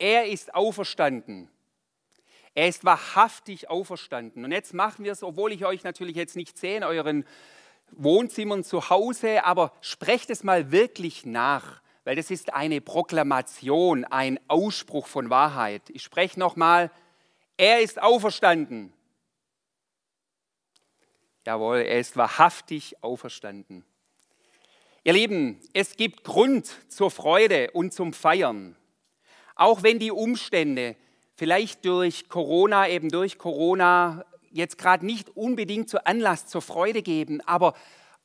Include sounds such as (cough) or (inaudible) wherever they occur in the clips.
er ist auferstanden. Er ist wahrhaftig auferstanden. Und jetzt machen wir es, obwohl ich euch natürlich jetzt nicht sehe in euren Wohnzimmern zu Hause, aber sprecht es mal wirklich nach, weil das ist eine Proklamation, ein Ausspruch von Wahrheit. Ich spreche nochmal, er ist auferstanden. Jawohl, er ist wahrhaftig auferstanden. Ihr Lieben, es gibt Grund zur Freude und zum Feiern. Auch wenn die Umstände vielleicht durch Corona, eben durch Corona, jetzt gerade nicht unbedingt zu Anlass zur Freude geben, aber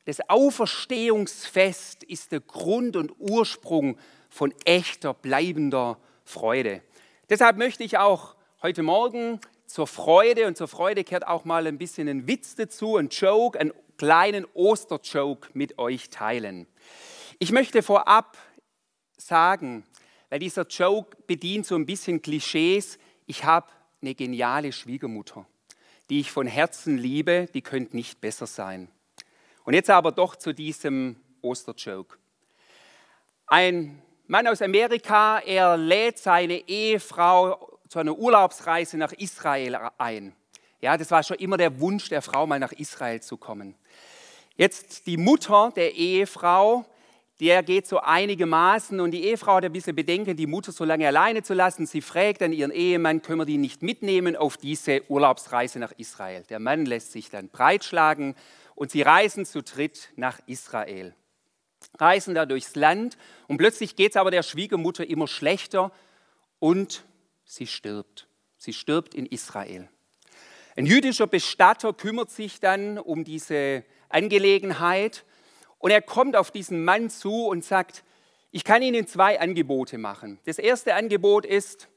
das Auferstehungsfest ist der Grund und Ursprung von echter, bleibender Freude. Deshalb möchte ich auch heute Morgen zur Freude und zur Freude kehrt auch mal ein bisschen ein Witz dazu, ein Joke, einen kleinen Osterjoke mit euch teilen. Ich möchte vorab sagen, weil dieser Joke bedient so ein bisschen Klischees, ich habe eine geniale Schwiegermutter, die ich von Herzen liebe, die könnte nicht besser sein. Und jetzt aber doch zu diesem Osterjoke. Ein Mann aus Amerika, er lädt seine Ehefrau zu einer Urlaubsreise nach Israel ein. Ja, das war schon immer der Wunsch der Frau, mal nach Israel zu kommen. Jetzt die Mutter der Ehefrau, der geht so einigermaßen und die Ehefrau hat ein bisschen Bedenken, die Mutter so lange alleine zu lassen. Sie fragt dann ihren Ehemann, können wir die nicht mitnehmen auf diese Urlaubsreise nach Israel? Der Mann lässt sich dann breitschlagen und sie reisen zu dritt nach Israel. Reisen da durchs Land und plötzlich geht es aber der Schwiegermutter immer schlechter und sie stirbt. Sie stirbt in Israel. Ein jüdischer Bestatter kümmert sich dann um diese Angelegenheit und er kommt auf diesen Mann zu und sagt, ich kann Ihnen zwei Angebote machen. Das erste Angebot ist,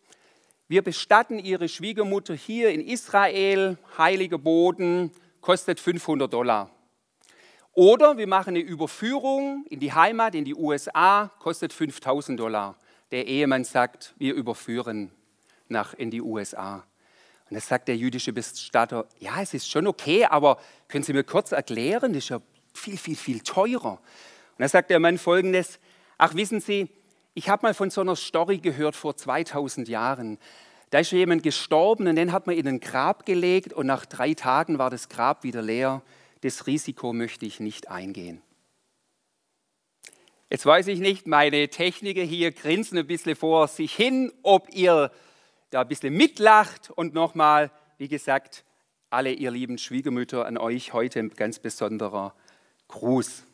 wir bestatten Ihre Schwiegermutter hier in Israel, heiliger Boden, kostet 500 Dollar. Oder wir machen eine Überführung in die Heimat, in die USA, kostet 5000 Dollar. Der Ehemann sagt, wir überführen nach in die USA. Und da sagt der jüdische Bestatter, ja, es ist schon okay, aber können Sie mir kurz erklären, das ist ja viel, viel, viel teurer. Und da sagt der Mann folgendes, ach wissen Sie, ich habe mal von so einer Story gehört vor 2000 Jahren. Da ist jemand gestorben und den hat man in ein Grab gelegt und nach drei Tagen war das Grab wieder leer. Das Risiko möchte ich nicht eingehen. Jetzt weiß ich nicht, meine Techniker hier grinsen ein bisschen vor sich hin, ob ihr da ein bisschen mitlacht und nochmal, wie gesagt, alle ihr lieben Schwiegermütter an euch heute ein ganz besonderer Gruß.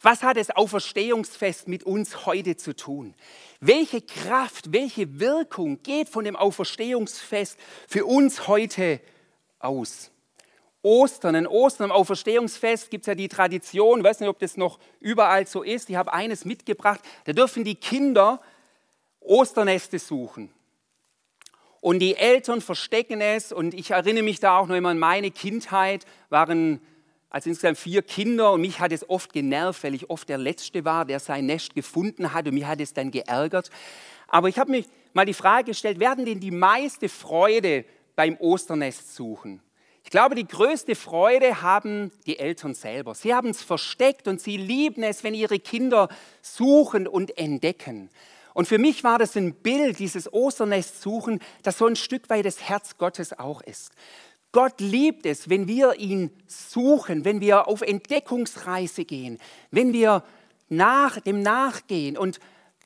Was hat das Auferstehungsfest mit uns heute zu tun? Welche Kraft, welche Wirkung geht von dem Auferstehungsfest für uns heute aus? Ostern, in Ostern, am Auferstehungsfest gibt es ja die Tradition, ich weiß nicht, ob das noch überall so ist, ich habe eines mitgebracht, da dürfen die Kinder Osterneste suchen. Und die Eltern verstecken es und ich erinnere mich da auch noch immer an meine Kindheit, waren also insgesamt vier Kinder und mich hat es oft genervt, weil ich oft der Letzte war, der sein Nest gefunden hat und mich hat es dann geärgert. Aber ich habe mir mal die Frage gestellt, werden denn die meiste Freude beim Osternest suchen? Ich glaube, die größte Freude haben die Eltern selber. Sie haben es versteckt und sie lieben es, wenn ihre Kinder suchen und entdecken. Und für mich war das ein Bild, dieses Osternest suchen, das so ein Stück weit das Herz Gottes auch ist. Gott liebt es, wenn wir ihn suchen, wenn wir auf Entdeckungsreise gehen, wenn wir nach, dem nachgehen. Und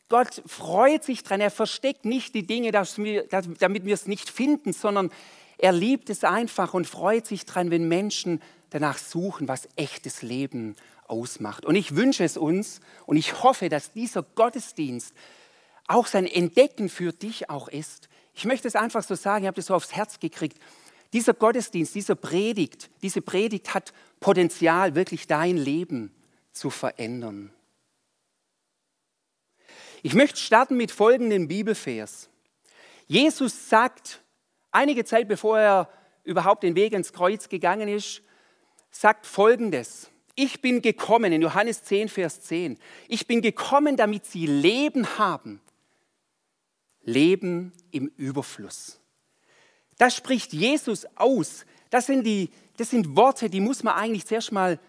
Gott freut sich dran. Er versteckt nicht die Dinge, damit wir es nicht finden, sondern er liebt es einfach und freut sich dran, wenn Menschen danach suchen, was echtes Leben ausmacht. Und ich wünsche es uns und ich hoffe, dass dieser Gottesdienst auch sein Entdecken für dich auch ist. Ich möchte es einfach so sagen, ich habe das so aufs Herz gekriegt. Dieser Gottesdienst, dieser Predigt, diese Predigt hat Potenzial, wirklich dein Leben zu verändern. Ich möchte starten mit folgendem Bibelvers. Jesus sagt, einige Zeit bevor er überhaupt den Weg ins Kreuz gegangen ist, sagt folgendes. Ich bin gekommen, in Johannes 10, Vers 10, ich bin gekommen, damit sie Leben haben. Leben im Überfluss. Das spricht Jesus aus. Das sind, die, das sind Worte, die muss man eigentlich zuerst mal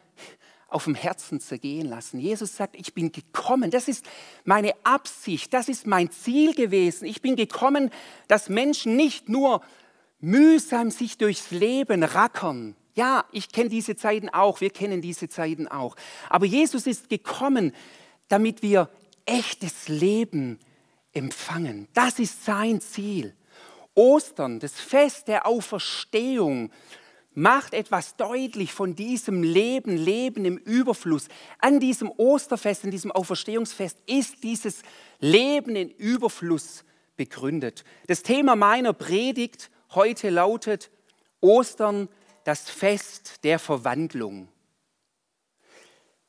auf dem Herzen zergehen lassen. Jesus sagt, ich bin gekommen, das ist meine Absicht, das ist mein Ziel gewesen. Ich bin gekommen, dass Menschen nicht nur mühsam sich durchs Leben rackern. Ja, ich kenne diese Zeiten auch, wir kennen diese Zeiten auch. Aber Jesus ist gekommen, damit wir echtes Leben empfangen. Das ist sein Ziel. Ostern, das Fest der Auferstehung, macht etwas deutlich von diesem Leben, Leben im Überfluss. An diesem Osterfest, an diesem Auferstehungsfest ist dieses Leben in Überfluss begründet. Das Thema meiner Predigt heute lautet Ostern, das Fest der Verwandlung.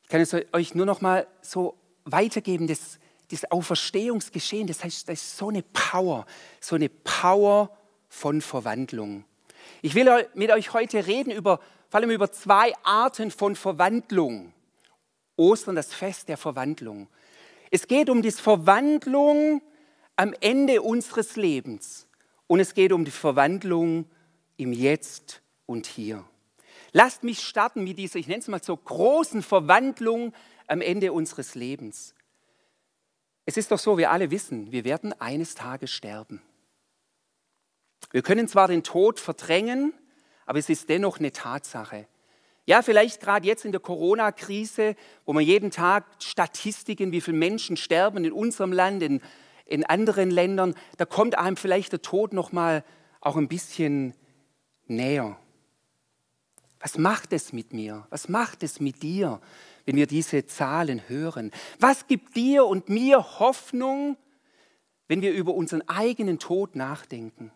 Ich kann es euch nur noch mal so weitergeben, das, das Auferstehungsgeschehen, das heißt, das ist so eine Power, so eine Power von Verwandlung. Ich will mit euch heute reden über, vor allem über zwei Arten von Verwandlung. Ostern, das Fest der Verwandlung. Es geht um die Verwandlung am Ende unseres Lebens und es geht um die Verwandlung im Jetzt und Hier. Lasst mich starten mit dieser, ich nenne es mal so, großen Verwandlung am Ende unseres Lebens. Es ist doch so, wir alle wissen, wir werden eines Tages sterben. Wir können zwar den Tod verdrängen, aber es ist dennoch eine Tatsache. Ja, vielleicht gerade jetzt in der Corona-Krise, wo man jeden Tag Statistiken, wie viele Menschen sterben in unserem Land, in in anderen Ländern, da kommt einem vielleicht der Tod noch mal auch ein bisschen näher. Was macht es mit mir? Was macht es mit dir, wenn wir diese Zahlen hören? Was gibt dir und mir Hoffnung, wenn wir über unseren eigenen Tod nachdenken?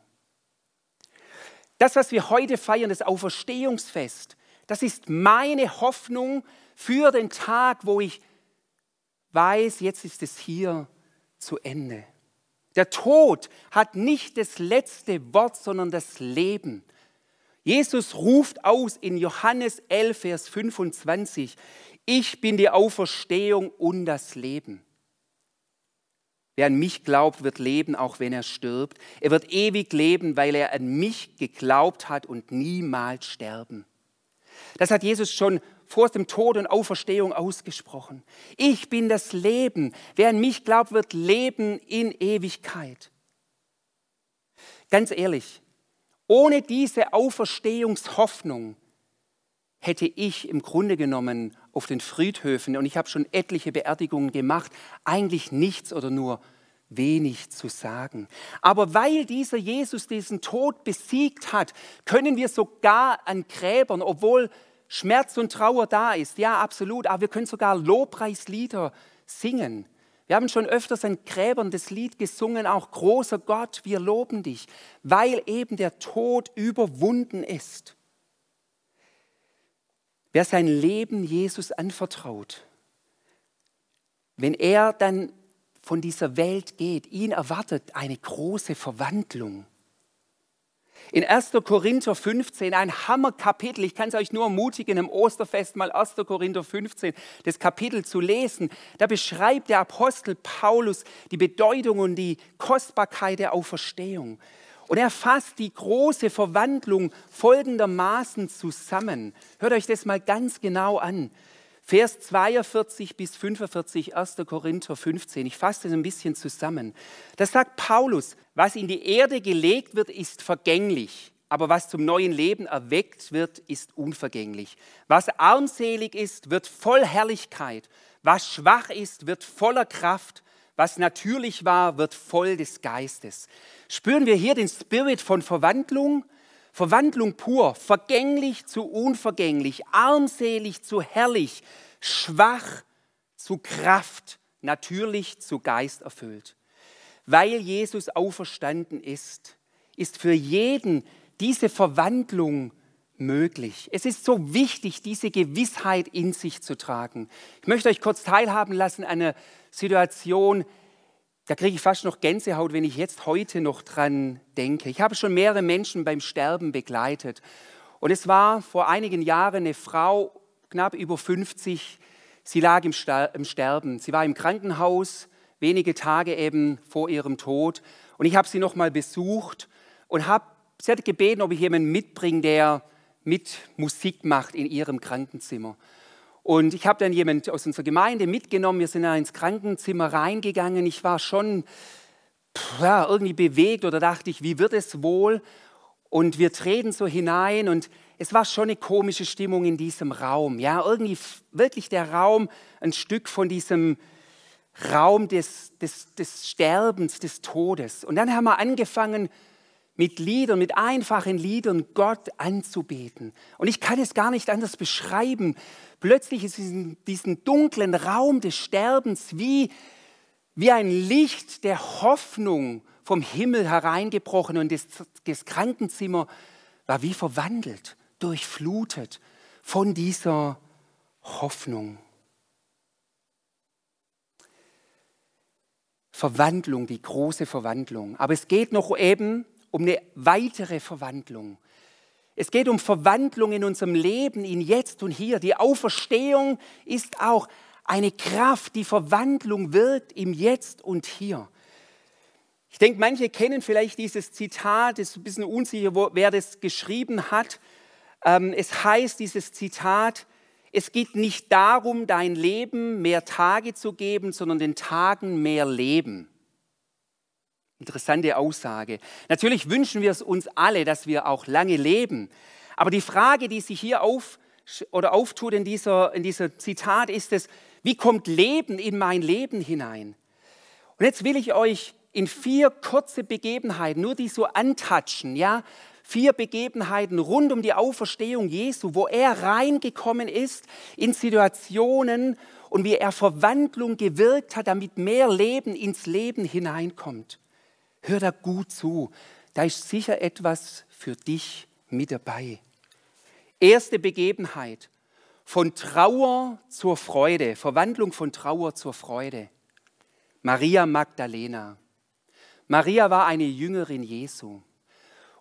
Das, was wir heute feiern, das Auferstehungsfest, das ist meine Hoffnung für den Tag, wo ich weiß, jetzt ist es hier zu Ende. Der Tod hat nicht das letzte Wort, sondern das Leben. Jesus ruft aus in Johannes 11, Vers 25, ich bin die Auferstehung und das Leben. Wer an mich glaubt, wird leben, auch wenn er stirbt. Er wird ewig leben, weil er an mich geglaubt hat und niemals sterben. Das hat Jesus schon vor dem Tod und Auferstehung ausgesprochen. Ich bin das Leben. Wer an mich glaubt, wird leben in Ewigkeit. Ganz ehrlich, ohne diese Auferstehungshoffnung hätte ich im Grunde genommen auf den Friedhöfen, und ich habe schon etliche Beerdigungen gemacht, eigentlich nichts oder nur wenig zu sagen. Aber weil dieser Jesus diesen Tod besiegt hat, können wir sogar an Gräbern, obwohl Schmerz und Trauer da ist. Ja, absolut. Aber wir können sogar Lobpreislieder singen. Wir haben schon öfters an Gräbern das Lied gesungen, auch großer Gott, wir loben dich, weil eben der Tod überwunden ist. Wer sein Leben Jesus anvertraut, wenn er dann von dieser Welt geht, ihn erwartet eine große Verwandlung. In 1. Korinther 15, ein Hammerkapitel. Ich kann es euch nur ermutigen, im Osterfest mal 1. Korinther 15, das Kapitel zu lesen. Da beschreibt der Apostel Paulus die Bedeutung und die Kostbarkeit der Auferstehung. Und er fasst die große Verwandlung folgendermaßen zusammen. Hört euch das mal ganz genau an. Vers 42 bis 45, 1. Korinther 15. Ich fasse das ein bisschen zusammen. Da sagt Paulus, was in die Erde gelegt wird, ist vergänglich, aber was zum neuen Leben erweckt wird, ist unvergänglich. Was armselig ist, wird voll Herrlichkeit. Was schwach ist, wird voller Kraft. Was natürlich war, wird voll des Geistes. Spüren wir hier den Spirit von Verwandlung? Verwandlung pur, vergänglich zu unvergänglich, armselig zu herrlich, schwach zu Kraft, natürlich zu Geist erfüllt. Weil Jesus auferstanden ist, ist für jeden diese Verwandlung möglich. Es ist so wichtig, diese Gewissheit in sich zu tragen. Ich möchte euch kurz teilhaben lassen an einer Situation, da kriege ich fast noch Gänsehaut, wenn ich jetzt heute noch dran denke. Ich habe schon mehrere Menschen beim Sterben begleitet. Und es war vor einigen Jahren eine Frau, knapp über 50, sie lag im, Sterben. Sie war im Krankenhaus, wenige Tage eben vor ihrem Tod. Und ich habe sie noch mal besucht und habe, sie hat gebeten, ob ich jemanden mitbringe, der mit Musik macht in ihrem Krankenzimmer. Und ich habe dann jemand aus unserer Gemeinde mitgenommen. Wir sind da ins Krankenzimmer reingegangen. Ich war schon ja, irgendwie bewegt oder dachte ich, wie wird es wohl? Und wir treten so hinein und es war schon eine komische Stimmung in diesem Raum. Ja, irgendwie wirklich der Raum, ein Stück von diesem Raum des, des, des Sterbens, des Todes. Und dann haben wir angefangen, mit Liedern, mit einfachen Liedern Gott anzubeten. Und ich kann es gar nicht anders beschreiben. Plötzlich ist in diesem dunklen Raum des Sterbens wie, wie ein Licht der Hoffnung vom Himmel hereingebrochen und das, das Krankenzimmer war wie verwandelt, durchflutet von dieser Hoffnung. Verwandlung, die große Verwandlung. Aber es geht noch eben um eine weitere Verwandlung. Es geht um Verwandlung in unserem Leben, in jetzt und hier. Die Auferstehung ist auch eine Kraft, die Verwandlung wirkt im Jetzt und hier. Ich denke, manche kennen vielleicht dieses Zitat, es ist ein bisschen unsicher, wo, wer das geschrieben hat. Ähm, es heißt, dieses Zitat, es geht nicht darum, dein Leben mehr Tage zu geben, sondern den Tagen mehr Leben. Interessante Aussage. Natürlich wünschen wir es uns alle, dass wir auch lange leben. Aber die Frage, die sich hier auf, oder auftut in dieser, in dieser Zitat, ist es, wie kommt Leben in mein Leben hinein? Und jetzt will ich euch in vier kurze Begebenheiten, nur die so antatschen, ja, vier Begebenheiten rund um die Auferstehung Jesu, wo er reingekommen ist in Situationen und wie er Verwandlung gewirkt hat, damit mehr Leben ins Leben hineinkommt. Hör da gut zu. Da ist sicher etwas für dich mit dabei. Erste Begebenheit. Von Trauer zur Freude. Verwandlung von Trauer zur Freude. Maria Magdalena. Maria war eine Jüngerin Jesu.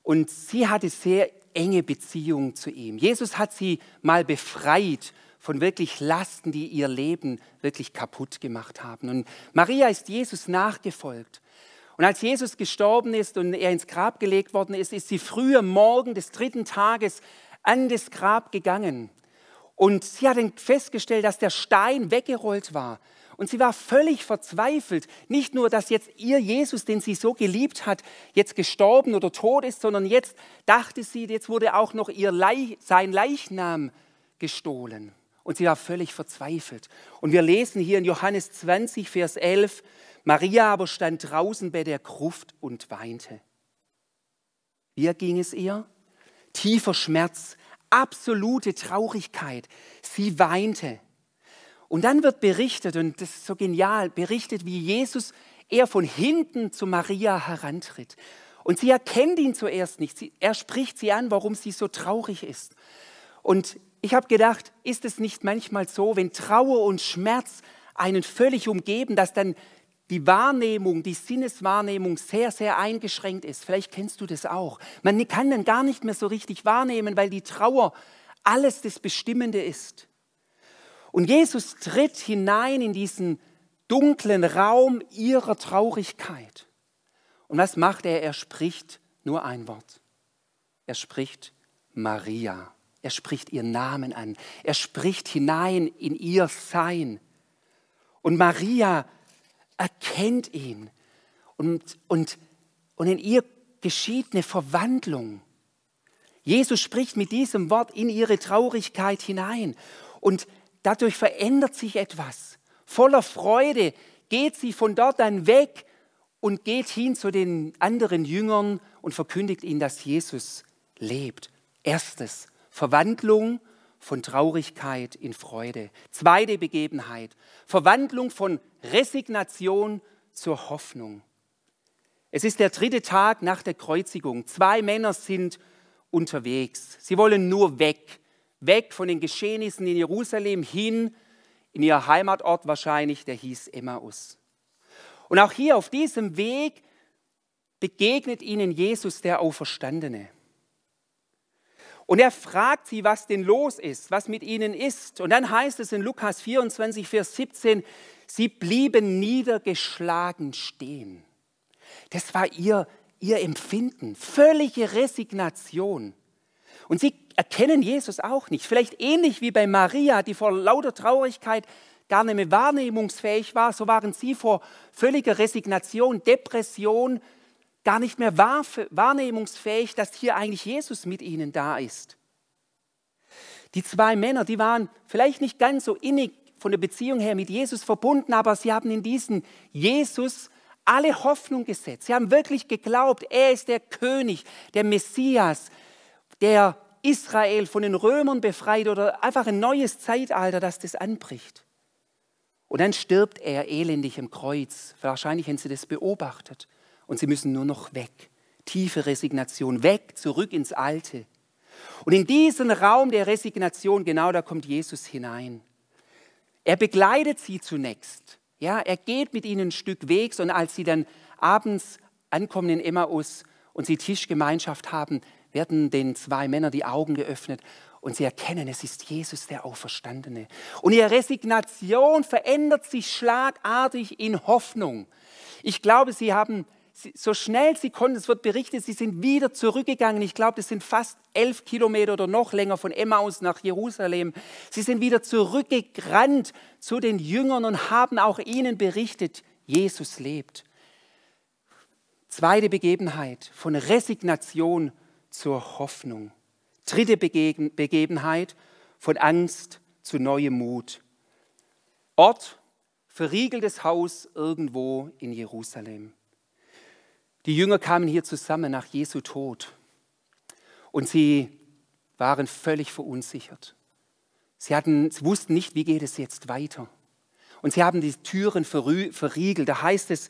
Und sie hatte sehr enge Beziehungen zu ihm. Jesus hat sie mal befreit von wirklich Lasten, die ihr Leben wirklich kaputt gemacht haben. Und Maria ist Jesus nachgefolgt. Und als Jesus gestorben ist und er ins Grab gelegt worden ist, ist sie früh am Morgen des dritten Tages an das Grab gegangen. Und sie hat festgestellt, dass der Stein weggerollt war. Und sie war völlig verzweifelt. Nicht nur, dass jetzt ihr Jesus, den sie so geliebt hat, jetzt gestorben oder tot ist, sondern jetzt dachte sie, jetzt wurde auch noch ihr Leich, sein Leichnam gestohlen. Und sie war völlig verzweifelt. Und wir lesen hier in Johannes 20, Vers 11, Maria aber stand draußen bei der Gruft und weinte. Wie ging es ihr? Tiefer Schmerz, absolute Traurigkeit. Sie weinte. Und dann wird berichtet, und das ist so genial, berichtet, wie Jesus er von hinten zu Maria herantritt. Und sie erkennt ihn zuerst nicht. er spricht sie an, warum sie so traurig ist. Und ich habe gedacht, ist es nicht manchmal so, wenn Trauer und Schmerz einen völlig umgeben, dass dann die Wahrnehmung, die Sinneswahrnehmung sehr, sehr eingeschränkt ist. Vielleicht kennst du das auch. Man kann dann gar nicht mehr so richtig wahrnehmen, weil die Trauer alles das Bestimmende ist. Und Jesus tritt hinein in diesen dunklen Raum ihrer Traurigkeit. Und was macht er? Er spricht nur ein Wort. Er spricht Maria. Er spricht ihren Namen an. Er spricht hinein in ihr Sein. Und Maria erkennt ihn und, und, und in ihr geschieht eine Verwandlung. Jesus spricht mit diesem Wort in ihre Traurigkeit hinein und dadurch verändert sich etwas. Voller Freude geht sie von dort dann weg und geht hin zu den anderen Jüngern und verkündigt ihnen, dass Jesus lebt. Erstes, Verwandlung von Traurigkeit in Freude. Zweite Begebenheit, Verwandlung von Resignation zur Hoffnung. Es ist der dritte Tag nach der Kreuzigung. Zwei Männer sind unterwegs. Sie wollen nur weg, weg von den Geschehnissen in Jerusalem hin in ihr Heimatort wahrscheinlich, der hieß Emmaus. Und auch hier auf diesem Weg begegnet ihnen Jesus der Auferstandene. Und er fragt sie, was denn los ist, was mit ihnen ist. Und dann heißt es in Lukas 24, Vers 17, sie blieben niedergeschlagen stehen. Das war ihr, ihr Empfinden, völlige Resignation. Und sie erkennen Jesus auch nicht. Vielleicht ähnlich wie bei Maria, die vor lauter Traurigkeit gar nicht mehr wahrnehmungsfähig war, so waren sie vor völliger Resignation, Depression, gar nicht mehr wahrnehmungsfähig, dass hier eigentlich Jesus mit ihnen da ist. Die zwei Männer, die waren vielleicht nicht ganz so innig von der Beziehung her mit Jesus verbunden, aber sie haben in diesen Jesus alle Hoffnung gesetzt. Sie haben wirklich geglaubt, er ist der König, der Messias, der Israel von den Römern befreit oder einfach ein neues Zeitalter, das das anbricht. Und dann stirbt er elendig im Kreuz. Wahrscheinlich haben sie das beobachtet. Und sie müssen nur noch weg. Tiefe Resignation, weg, zurück ins Alte. Und in diesen Raum der Resignation, genau da kommt Jesus hinein. Er begleitet sie zunächst. Ja, er geht mit ihnen ein Stück Wegs und als sie dann abends ankommen in Emmaus und sie Tischgemeinschaft haben, werden den zwei Männern die Augen geöffnet und sie erkennen, es ist Jesus der Auferstandene. Und ihre Resignation verändert sich schlagartig in Hoffnung. Ich glaube, sie haben so schnell sie konnten, es wird berichtet, sie sind wieder zurückgegangen. Ich glaube, das sind fast elf Kilometer oder noch länger von Emmaus nach Jerusalem. Sie sind wieder zurückgerannt zu den Jüngern und haben auch ihnen berichtet, Jesus lebt. Zweite Begebenheit, von Resignation zur Hoffnung. Dritte Begebenheit, von Angst zu neuem Mut. Ort, verriegeltes Haus irgendwo in Jerusalem. Die Jünger kamen hier zusammen nach Jesu Tod und sie waren völlig verunsichert. Sie, hatten, sie wussten nicht, wie geht es jetzt weiter. Und sie haben die Türen verriegelt. Da heißt es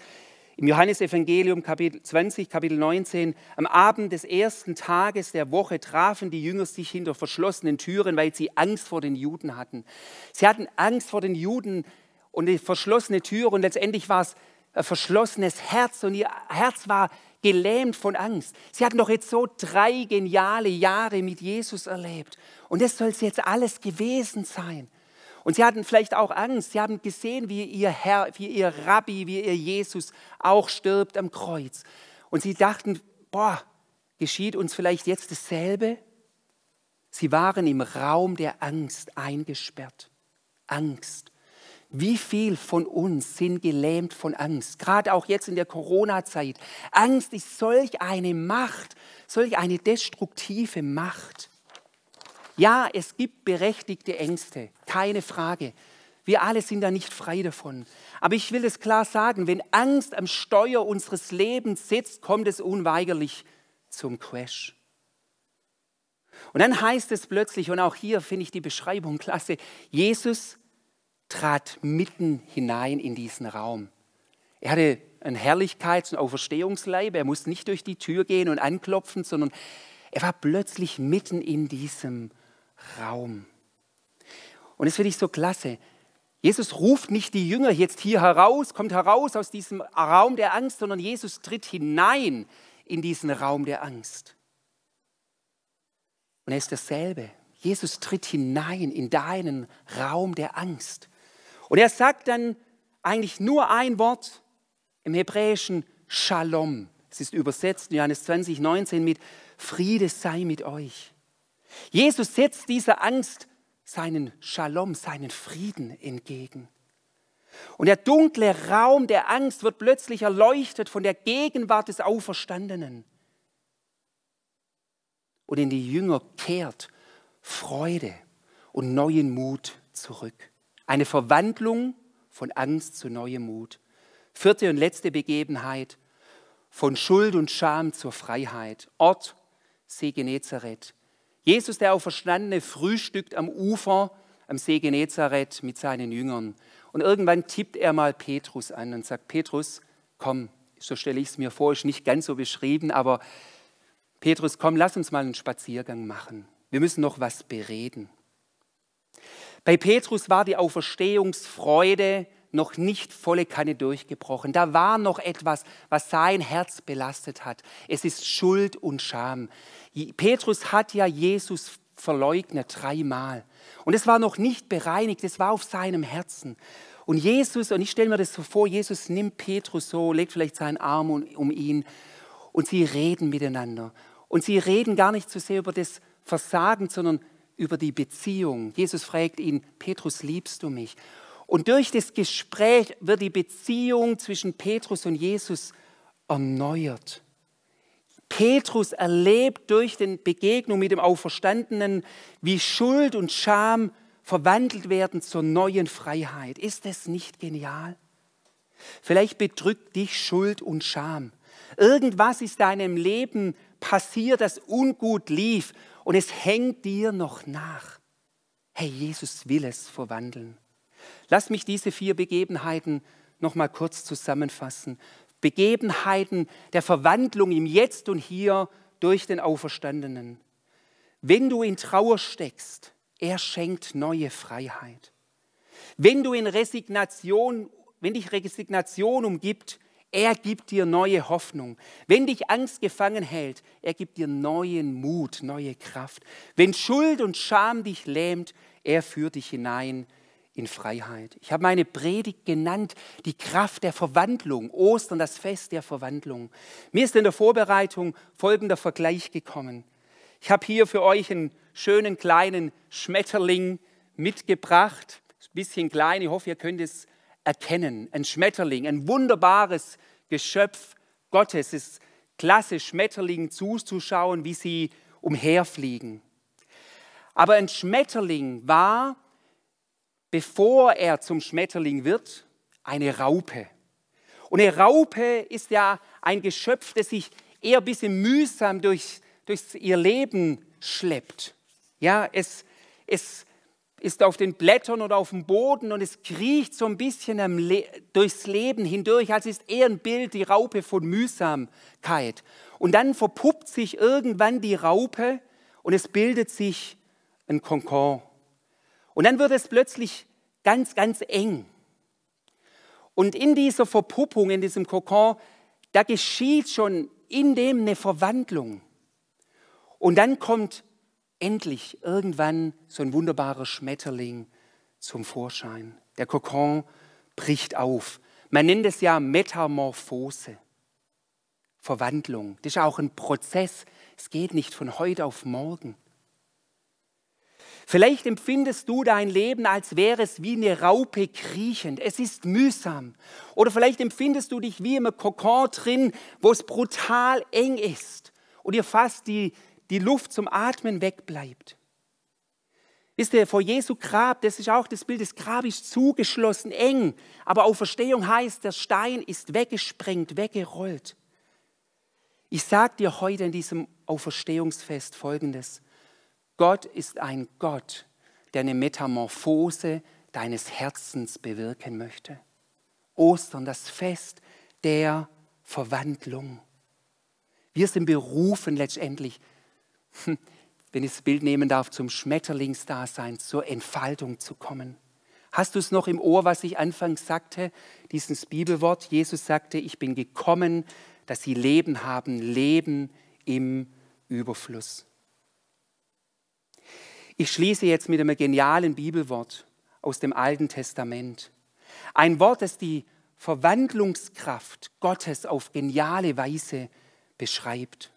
im Johannesevangelium Kapitel 20, Kapitel 19, am Abend des ersten Tages der Woche trafen die Jünger sich hinter verschlossenen Türen, weil sie Angst vor den Juden hatten. Sie hatten Angst vor den Juden und die verschlossene Tür und letztendlich war es verschlossenes Herz und ihr Herz war gelähmt von Angst. Sie hatten doch jetzt so drei geniale Jahre mit Jesus erlebt und das soll es jetzt alles gewesen sein. Und sie hatten vielleicht auch Angst. Sie haben gesehen, wie ihr Herr, wie ihr Rabbi, wie ihr Jesus auch stirbt am Kreuz. Und sie dachten, boah, geschieht uns vielleicht jetzt dasselbe? Sie waren im Raum der Angst eingesperrt. Angst. Wie viel von uns sind gelähmt von Angst? Gerade auch jetzt in der Corona-Zeit. Angst ist solch eine Macht, solch eine destruktive Macht. Ja, es gibt berechtigte Ängste, keine Frage. Wir alle sind da nicht frei davon. Aber ich will es klar sagen, wenn Angst am Steuer unseres Lebens sitzt, kommt es unweigerlich zum Crash. Und dann heißt es plötzlich, und auch hier finde ich die Beschreibung klasse, Jesus trat mitten hinein in diesen Raum. Er hatte ein Herrlichkeits- und Auferstehungsleib. Er musste nicht durch die Tür gehen und anklopfen, sondern er war plötzlich mitten in diesem Raum. Und das finde ich so klasse. Jesus ruft nicht die Jünger jetzt hier heraus, kommt heraus aus diesem Raum der Angst, sondern Jesus tritt hinein in diesen Raum der Angst. Und er ist dasselbe. Jesus tritt hinein in deinen Raum der Angst. Und er sagt dann eigentlich nur ein Wort im Hebräischen Shalom. Es ist übersetzt in Johannes 20, 19 mit Friede sei mit euch. Jesus setzt dieser Angst seinen Shalom, seinen Frieden entgegen. Und der dunkle Raum der Angst wird plötzlich erleuchtet von der Gegenwart des Auferstandenen. Und in die Jünger kehrt Freude und neuen Mut zurück. Eine Verwandlung von Angst zu neuem Mut. Vierte und letzte Begebenheit, von Schuld und Scham zur Freiheit. Ort, See Genezareth. Jesus, der Auferstandene, frühstückt am Ufer am See Genezareth mit seinen Jüngern. Und irgendwann tippt er mal Petrus an und sagt, Petrus, komm, so stelle ich es mir vor, ist nicht ganz so beschrieben, aber Petrus, komm, lass uns mal einen Spaziergang machen. Wir müssen noch was bereden. Bei Petrus war die Auferstehungsfreude noch nicht volle Kanne durchgebrochen. Da war noch etwas, was sein Herz belastet hat. Es ist Schuld und Scham. Petrus hat ja Jesus verleugnet dreimal. Und es war noch nicht bereinigt, es war auf seinem Herzen. Und Jesus, und ich stelle mir das so vor, Jesus nimmt Petrus so, legt vielleicht seinen Arm um, ihn und sie reden miteinander. Und sie reden gar nicht so sehr über das Versagen, sondern über die Beziehung. Jesus fragt ihn, Petrus, liebst du mich? Und durch das Gespräch wird die Beziehung zwischen Petrus und Jesus erneuert. Petrus erlebt durch die Begegnung mit dem Auferstandenen, wie Schuld und Scham verwandelt werden zur neuen Freiheit. Ist es nicht genial? Vielleicht bedrückt dich Schuld und Scham. Irgendwas ist deinem Leben passiert, das ungut lief und es hängt dir noch nach. Hey, Jesus will es verwandeln. Lass mich diese vier Begebenheiten noch mal kurz zusammenfassen. Begebenheiten der Verwandlung im Jetzt und Hier durch den Auferstandenen. Wenn du in Trauer steckst, er schenkt neue Freiheit. Wenn du in Resignation, wenn dich Resignation umgibt, er gibt dir neue Hoffnung. Wenn dich Angst gefangen hält, er gibt dir neuen Mut, neue Kraft. Wenn Schuld und Scham dich lähmt, er führt dich hinein in Freiheit. Ich habe meine Predigt genannt, die Kraft der Verwandlung, Ostern, das Fest der Verwandlung. Mir ist in der Vorbereitung folgender Vergleich gekommen. Ich habe hier für euch einen schönen kleinen Schmetterling mitgebracht. Ein bisschen klein, ich hoffe, ihr könnt es erkennen. Ein Schmetterling, ein wunderbares Geschöpf Gottes. Es ist klasse, Schmetterlingen zuzuschauen, wie sie umherfliegen. Aber ein Schmetterling war bevor er zum Schmetterling wird, eine Raupe. Und eine Raupe ist ja ein Geschöpf, das sich eher ein bisschen mühsam durch, durch ihr Leben schleppt. Ja, es, es ist auf den Blättern oder auf dem Boden und es kriecht so ein bisschen Le durchs Leben hindurch. Also ist eher ein Bild, die Raupe von Mühsamkeit. Und dann verpuppt sich irgendwann die Raupe und es bildet sich ein Konkon. Und dann wird es plötzlich ganz, ganz eng. Und in dieser Verpuppung, in diesem Kokon, da geschieht schon in dem eine Verwandlung. Und dann kommt endlich irgendwann so ein wunderbarer Schmetterling zum Vorschein. Der Kokon bricht auf. Man nennt es ja Metamorphose, Verwandlung. Das ist auch ein Prozess. Es geht nicht von heute auf morgen. Vielleicht empfindest du dein Leben, als wäre es wie eine Raupe kriechend. Es ist mühsam. Oder vielleicht empfindest du dich wie im Kokon drin, wo es brutal eng ist und dir fast die, die Luft zum Atmen wegbleibt. Wisst ihr, vor Jesu Grab, das ist auch das Bild, das Grab ist zugeschlossen, eng. Aber Auferstehung heißt, der Stein ist weggesprengt, weggerollt. Ich sage dir heute in diesem Auferstehungsfest Folgendes. Gott ist ein Gott, der eine Metamorphose deines Herzens bewirken möchte. Ostern, das Fest der Verwandlung. Wir sind berufen letztendlich, (laughs) wenn ich das Bild nehmen darf, zum Schmetterlingsdasein, zur Entfaltung zu kommen. Hast du es noch im Ohr, was ich anfangs sagte, dieses Bibelwort? Jesus sagte, ich bin gekommen, dass sie Leben haben, Leben im Überfluss. Ich schließe jetzt mit einem genialen Bibelwort aus dem Alten Testament. Ein Wort, das die Verwandlungskraft Gottes auf geniale Weise beschreibt.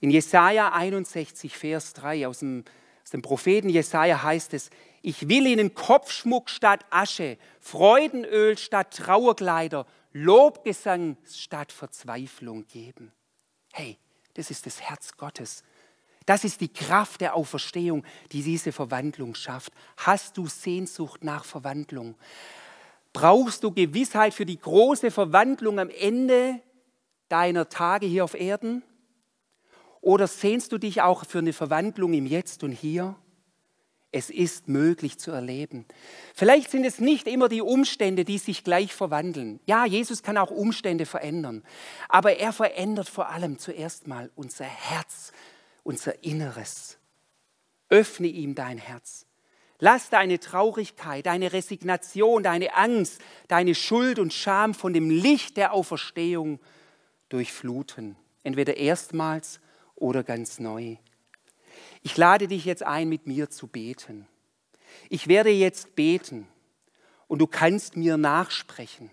In Jesaja 61, Vers 3 aus dem, aus dem Propheten Jesaja heißt es: Ich will ihnen Kopfschmuck statt Asche, Freudenöl statt Trauerkleider, Lobgesang statt Verzweiflung geben. Hey, das ist das Herz Gottes. Das ist die Kraft der Auferstehung, die diese Verwandlung schafft. Hast du Sehnsucht nach Verwandlung? Brauchst du Gewissheit für die große Verwandlung am Ende deiner Tage hier auf Erden? Oder sehnst du dich auch für eine Verwandlung im Jetzt und Hier? Es ist möglich zu erleben. Vielleicht sind es nicht immer die Umstände, die sich gleich verwandeln. Ja, Jesus kann auch Umstände verändern. Aber er verändert vor allem zuerst mal unser Herz, unser Inneres. Öffne ihm dein Herz. Lass deine Traurigkeit, deine Resignation, deine Angst, deine Schuld und Scham von dem Licht der Auferstehung durchfluten. Entweder erstmals oder ganz neu. Ich lade dich jetzt ein, mit mir zu beten. Ich werde jetzt beten und du kannst mir nachsprechen.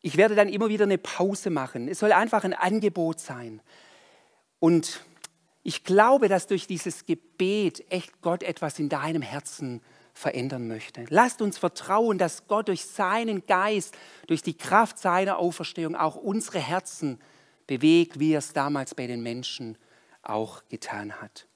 Ich werde dann immer wieder eine Pause machen. Es soll einfach ein Angebot sein. Und ich glaube, dass durch dieses Gebet echt Gott etwas in deinem Herzen verändern möchte. Lasst uns vertrauen, dass Gott durch seinen Geist, durch die Kraft seiner Auferstehung auch unsere Herzen verändert bewegt, wie er es damals bei den Menschen auch getan hat.